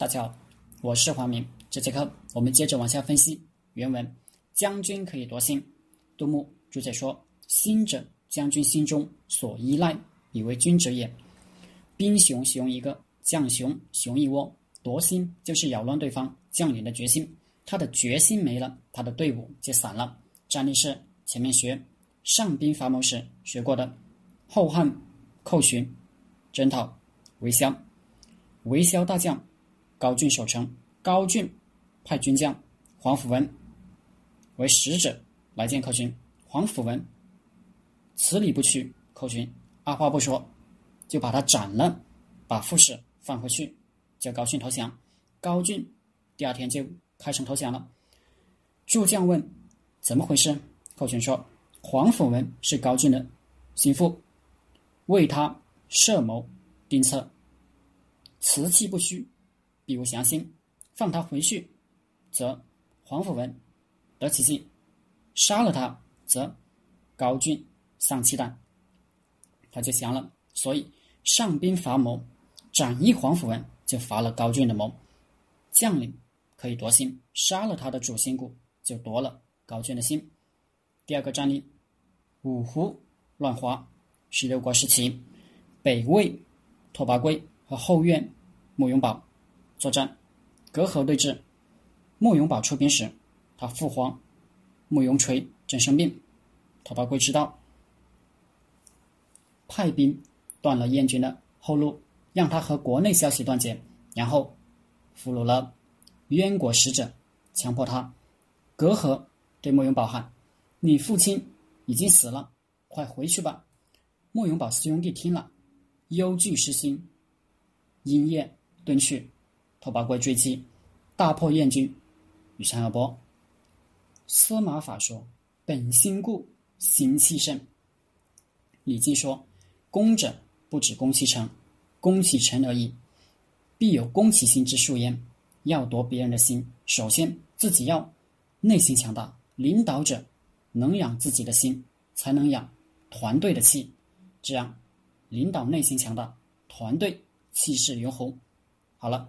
大家好，我是黄明。这节课我们接着往下分析原文：将军可以夺心。杜牧注解说：“心者，将军心中所依赖，以为君者也。兵熊熊一个，将熊熊一窝，夺心就是扰乱对方将领的决心。他的决心没了，他的队伍就散了。战例是前面学上兵伐谋时学过的：后汉寇寻、征讨、韦骁。韦骁大将高俊守城，高俊派军将黄甫文为使者来见寇军。黄甫文辞礼不去，寇军二话不说就把他斩了，把副使放回去，叫高俊投降。高俊第二天就开城投降了。诸将问怎么回事，寇军说黄甫文是高俊的心腹，为他设谋定策。辞气不虚，必无降心。放他回去，则黄甫文得其计；杀了他，则高俊丧气胆，他就降了。所以上兵伐谋，斩一黄甫文，就伐了高俊的谋。将领可以夺心，杀了他的主心骨，就夺了高俊的心。第二个战例：五胡乱华，十六国时期，北魏拓跋圭。和后院慕容宝作战，隔河对峙。慕容宝出兵时，他父皇慕容垂正生病。拓跋圭知道，派兵断了燕军的后路，让他和国内消息断绝，然后俘虏了燕国使者，强迫他隔河对慕容宝喊：“你父亲已经死了，快回去吧。”慕容宝四兄弟听了，忧惧失心。因夜遁去，拓跋圭追击，大破燕军，与陈而波。司马法说：“本心固，心气盛。”李靖说：“攻者不止攻其城，攻其城而已，必有攻其心之术焉。要夺别人的心，首先自己要内心强大。领导者能养自己的心，才能养团队的气。这样，领导内心强大，团队。”气势如虹。好了，